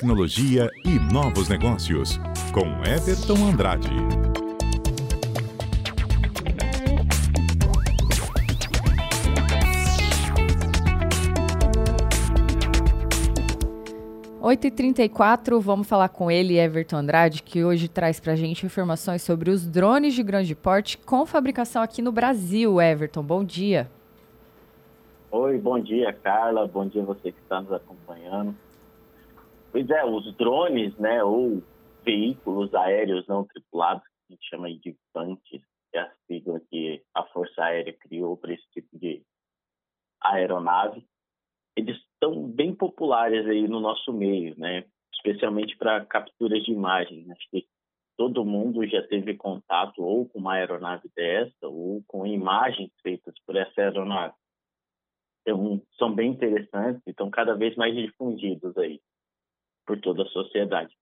tecnologia e novos negócios, com Everton Andrade. Oito e trinta vamos falar com ele, Everton Andrade, que hoje traz para a gente informações sobre os drones de grande porte com fabricação aqui no Brasil. Everton, bom dia. Oi, bom dia, Carla. Bom dia você que está nos acompanhando. Pois é, os drones, né, ou veículos aéreos não tripulados, que a gente chama de FANTs, que é a sigla que a Força Aérea criou para esse tipo de aeronave, eles estão bem populares aí no nosso meio, né? Especialmente para capturas de imagens. Acho que todo mundo já teve contato ou com uma aeronave dessa ou com imagens feitas por essa aeronave. Então, são bem interessantes e estão cada vez mais difundidos aí por toda a sociedade.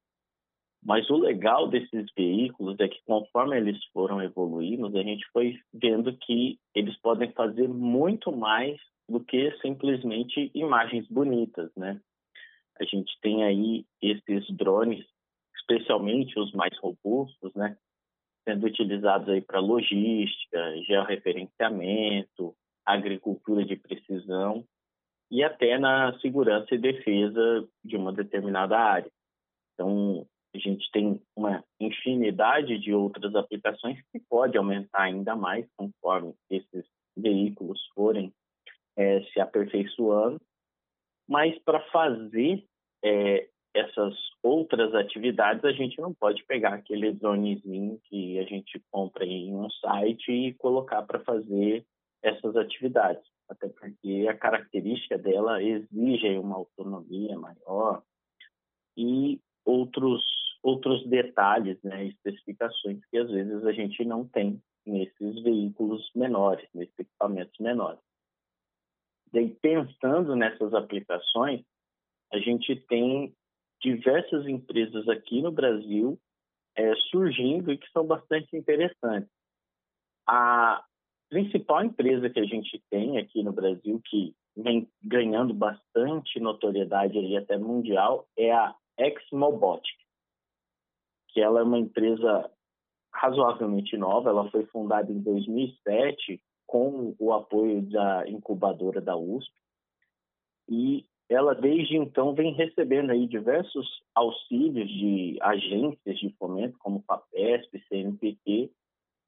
Mas o legal desses veículos é que conforme eles foram evoluindo, a gente foi vendo que eles podem fazer muito mais do que simplesmente imagens bonitas, né? A gente tem aí esses drones, especialmente os mais robustos, né? Sendo utilizados aí para logística, georreferenciamento, agricultura de precisão e até na segurança e defesa de uma determinada área. Então, a gente tem uma infinidade de outras aplicações que pode aumentar ainda mais conforme esses veículos forem é, se aperfeiçoando. Mas para fazer é, essas outras atividades, a gente não pode pegar aquele dronezinho que a gente compra em um site e colocar para fazer essas atividades, até porque a característica dela exige uma autonomia maior e outros outros detalhes, né, especificações que às vezes a gente não tem nesses veículos menores, nesses equipamentos menores. Daí, pensando nessas aplicações, a gente tem diversas empresas aqui no Brasil é, surgindo e que são bastante interessantes. A, principal empresa que a gente tem aqui no Brasil, que vem ganhando bastante notoriedade aí até mundial, é a Exmobotic, que ela é uma empresa razoavelmente nova, ela foi fundada em 2007 com o apoio da incubadora da USP e ela desde então vem recebendo aí diversos auxílios de agências de fomento como FAPESP, CNPq,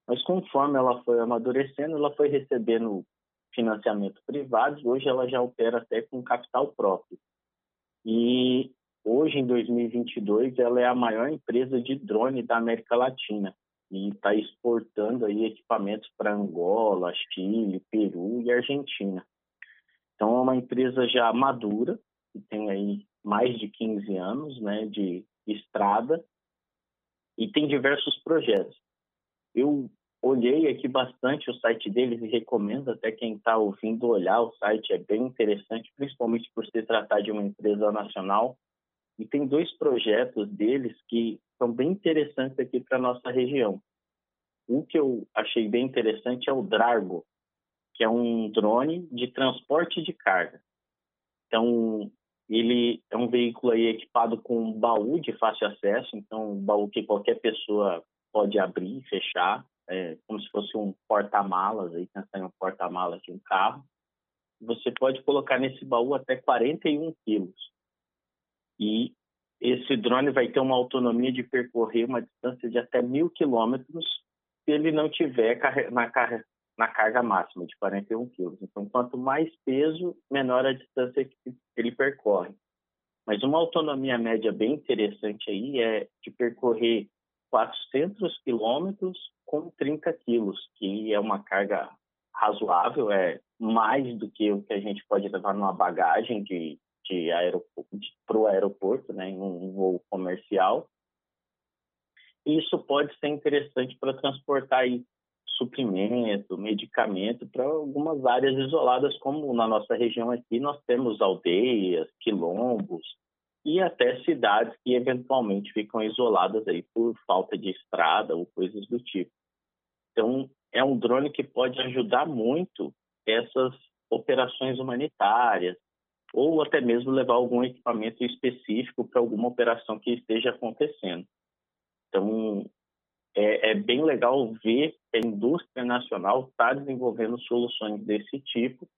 mas conforme ela foi amadurecendo, ela foi recebendo financiamento privado hoje ela já opera até com capital próprio. E hoje, em 2022, ela é a maior empresa de drone da América Latina e está exportando aí equipamentos para Angola, Chile, Peru e Argentina. Então, é uma empresa já madura, que tem aí mais de 15 anos né, de estrada e tem diversos projetos. Eu olhei aqui bastante o site deles e recomendo até quem está ouvindo olhar. O site é bem interessante, principalmente por se tratar de uma empresa nacional. E tem dois projetos deles que são bem interessantes aqui para nossa região. Um que eu achei bem interessante é o Drago, que é um drone de transporte de carga. Então, ele é um veículo aí equipado com um baú de fácil acesso, então um baú que qualquer pessoa pode abrir e fechar é, como se fosse um porta-malas, aí pensar em um porta-malas de um carro. Você pode colocar nesse baú até 41 quilos. E esse drone vai ter uma autonomia de percorrer uma distância de até mil quilômetros se ele não tiver na, na carga máxima de 41 quilos. Então, quanto mais peso, menor a distância que ele percorre. Mas uma autonomia média bem interessante aí é de percorrer 400 quilômetros com 30 quilos, que é uma carga razoável, é mais do que o que a gente pode levar numa bagagem de, de aeroporto, para o aeroporto, né, em um voo comercial. Isso pode ser interessante para transportar aí suprimento, medicamento para algumas áreas isoladas, como na nossa região aqui nós temos aldeias, quilombos, e até cidades que eventualmente ficam isoladas aí por falta de estrada ou coisas do tipo. Então, é um drone que pode ajudar muito essas operações humanitárias, ou até mesmo levar algum equipamento específico para alguma operação que esteja acontecendo. Então, é, é bem legal ver que a indústria nacional está desenvolvendo soluções desse tipo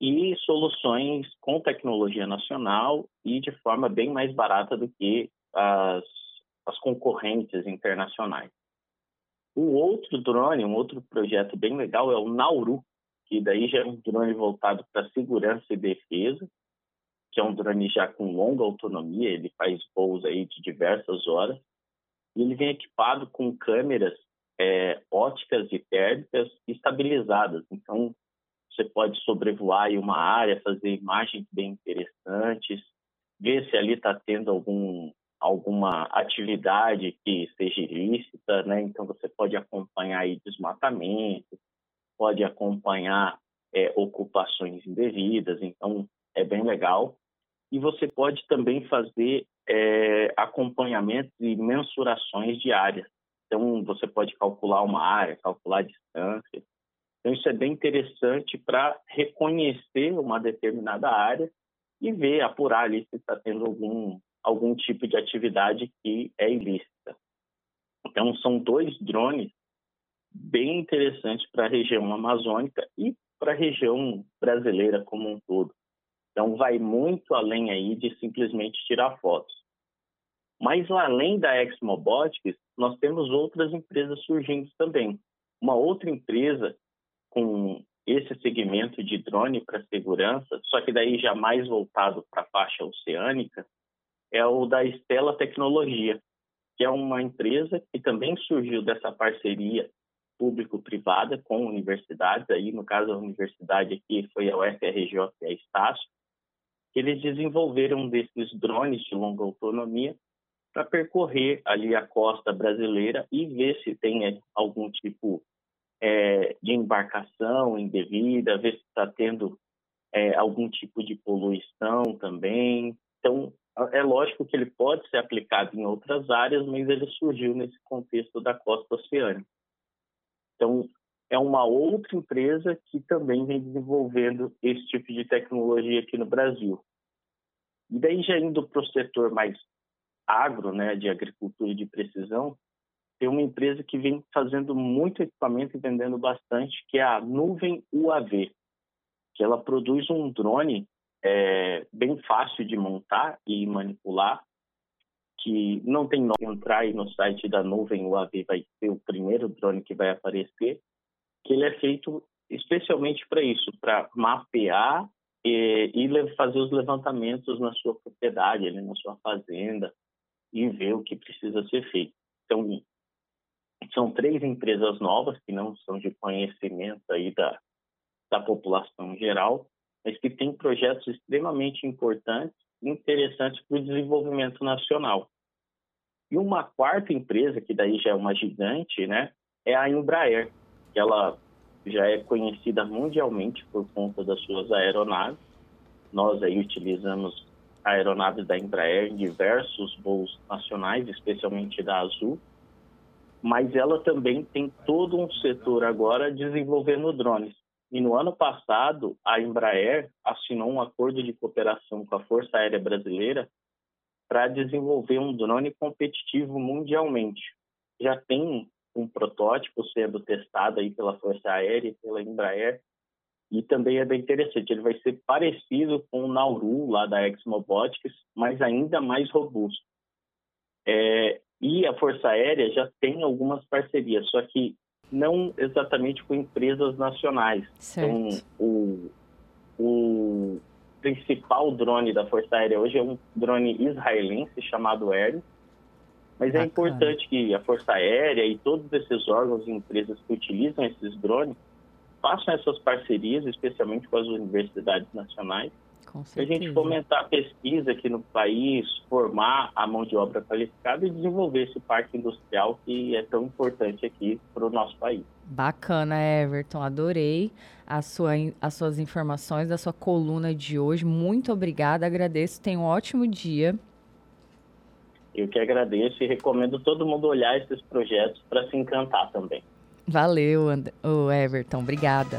e soluções com tecnologia nacional e de forma bem mais barata do que as, as concorrentes internacionais. O outro drone, um outro projeto bem legal é o Nauru, que daí já é um drone voltado para segurança e defesa, que é um drone já com longa autonomia, ele faz voos aí de diversas horas, e ele vem equipado com câmeras é, óticas e térmicas estabilizadas. Então, você pode sobrevoar uma área, fazer imagens bem interessantes, ver se ali está tendo algum, alguma atividade que seja ilícita, né? Então, você pode acompanhar aí desmatamento, pode acompanhar é, ocupações indevidas, então é bem legal. E você pode também fazer é, acompanhamentos e mensurações de áreas. Então, você pode calcular uma área, calcular a distância. Então, isso é bem interessante para reconhecer uma determinada área e ver, apurar ali se está tendo algum, algum tipo de atividade que é ilícita. Então, são dois drones bem interessantes para a região amazônica e para a região brasileira como um todo. Então, vai muito além aí de simplesmente tirar fotos. Mas, além da Exmobotics, nós temos outras empresas surgindo também. Uma outra empresa com esse segmento de drone para segurança, só que daí já mais voltado para a faixa oceânica, é o da Estela Tecnologia, que é uma empresa que também surgiu dessa parceria público-privada com universidades, aí no caso a universidade aqui foi a UFRJ e a Estácio, eles desenvolveram desses drones de longa autonomia para percorrer ali a costa brasileira e ver se tem é, algum tipo é, de embarcação indevida, ver se está tendo é, algum tipo de poluição também. Então, é lógico que ele pode ser aplicado em outras áreas, mas ele surgiu nesse contexto da costa oceânica. Então, é uma outra empresa que também vem desenvolvendo esse tipo de tecnologia aqui no Brasil. E daí já indo para o setor mais agro, né, de agricultura de precisão, tem uma empresa que vem fazendo muito equipamento e vendendo bastante, que é a Nuvem UAV, que ela produz um drone é, bem fácil de montar e manipular, que não tem nome. Entrar aí no site da Nuvem UAV vai ser o primeiro drone que vai aparecer, que ele é feito especialmente para isso, para mapear e, e, fazer os levantamentos na sua propriedade, ali na sua fazenda, e ver o que precisa ser feito. Três empresas novas que não são de conhecimento aí da, da população geral, mas que têm projetos extremamente importantes e interessantes para o desenvolvimento nacional. E uma quarta empresa, que daí já é uma gigante, né, é a Embraer, que ela já é conhecida mundialmente por conta das suas aeronaves. Nós aí utilizamos aeronaves da Embraer em diversos voos nacionais, especialmente da Azul, mas ela também tem todo um setor agora desenvolvendo drones. E no ano passado, a Embraer assinou um acordo de cooperação com a Força Aérea Brasileira para desenvolver um drone competitivo mundialmente. Já tem um protótipo sendo testado aí pela Força Aérea e pela Embraer, e também é bem interessante, ele vai ser parecido com o Nauru lá da Exmobotics, mas ainda mais robusto. É, e a Força Aérea já tem algumas parcerias, só que não exatamente com empresas nacionais. Certo. Então, o, o principal drone da Força Aérea hoje é um drone israelense chamado Air, mas é Bacana. é importante que a Força Aérea e todos esses órgãos e empresas que utilizam esses drones façam essas parcerias, especialmente com as universidades nacionais, para a gente fomentar a pesquisa aqui no país, formar a mão de obra qualificada e desenvolver esse parque industrial que é tão importante aqui para o nosso país. Bacana, Everton. Adorei sua, as suas informações da sua coluna de hoje. Muito obrigada, agradeço. Tenha um ótimo dia. Eu que agradeço e recomendo todo mundo olhar esses projetos para se encantar também. Valeu, Everton. Obrigada.